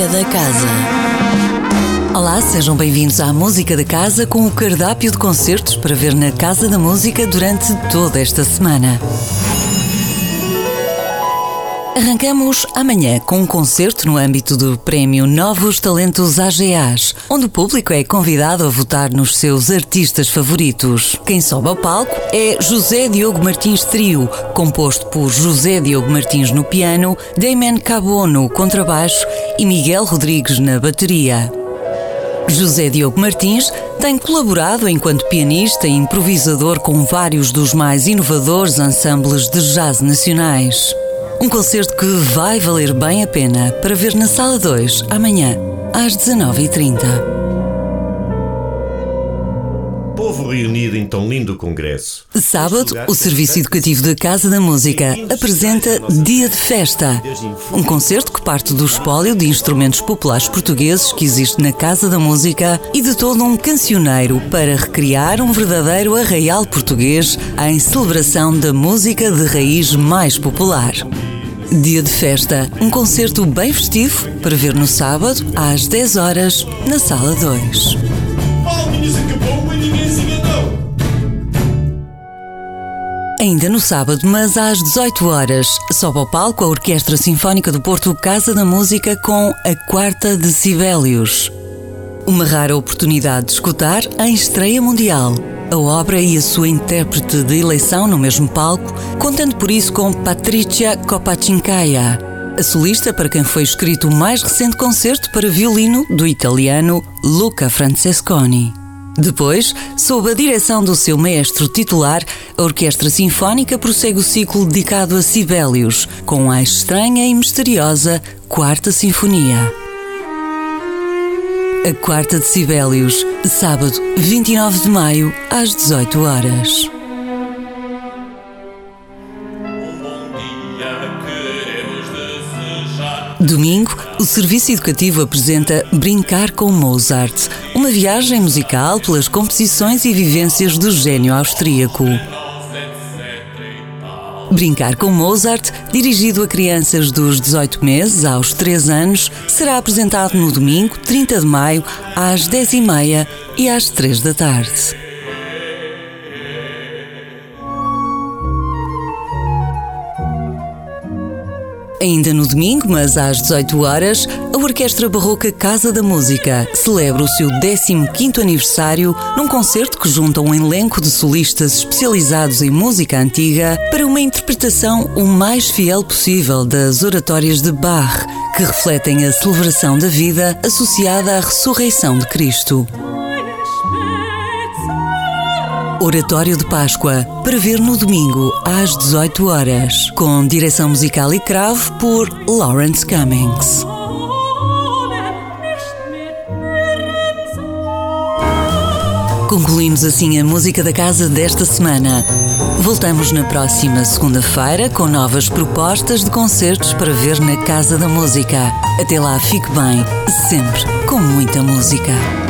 Música da Casa. Olá, sejam bem-vindos à Música da Casa com o cardápio de concertos para ver na Casa da Música durante toda esta semana. Arrancamos amanhã com um concerto no âmbito do Prémio Novos Talentos AGAs, onde o público é convidado a votar nos seus artistas favoritos. Quem sobe ao palco é José Diogo Martins Trio, composto por José Diogo Martins no piano, Damien Cabo no contrabaixo e Miguel Rodrigues na bateria. José Diogo Martins tem colaborado enquanto pianista e improvisador com vários dos mais inovadores ensembles de jazz nacionais. Um concerto que vai valer bem a pena para ver na Sala 2 amanhã, às 19h30. Povo reunido em tão lindo congresso. Sábado, o Serviço Educativo da Casa da Música apresenta Dia de Festa. Um concerto que parte do espólio de instrumentos populares portugueses que existe na Casa da Música e de todo um cancioneiro para recriar um verdadeiro arraial português em celebração da música de raiz mais popular. Dia de festa, um concerto bem festivo para ver no sábado, às 10 horas, na Sala 2. Ainda no sábado, mas às 18 horas, sobe ao palco a Orquestra Sinfónica do Porto Casa da Música com a Quarta de Sibelius. Uma rara oportunidade de escutar em estreia mundial a obra e a sua intérprete de eleição no mesmo palco, contando por isso com Patricia Kopachinkaya, a solista para quem foi escrito o mais recente concerto para violino do italiano Luca Francesconi. Depois, sob a direção do seu maestro titular, a Orquestra Sinfónica prossegue o ciclo dedicado a Sibelius, com a estranha e misteriosa Quarta Sinfonia. A Quarta de Sibelius, sábado 29 de maio, às 18 horas. Domingo, o Serviço Educativo apresenta Brincar com Mozart, uma viagem musical pelas composições e vivências do gênio austríaco. Brincar com Mozart, dirigido a crianças dos 18 meses aos 3 anos, será apresentado no domingo, 30 de maio, às 10h30 e às 3 da tarde. Ainda no domingo, mas às 18 horas, a Orquestra Barroca Casa da Música celebra o seu 15º aniversário num concerto que junta um elenco de solistas especializados em música antiga para uma interpretação o mais fiel possível das oratórias de Bach, que refletem a celebração da vida associada à ressurreição de Cristo. Oratório de Páscoa, para ver no domingo às 18 horas, com direção musical e cravo por Lawrence Cummings. Concluímos assim a música da casa desta semana. Voltamos na próxima segunda-feira com novas propostas de concertos para ver na Casa da Música. Até lá, fique bem, sempre com muita música.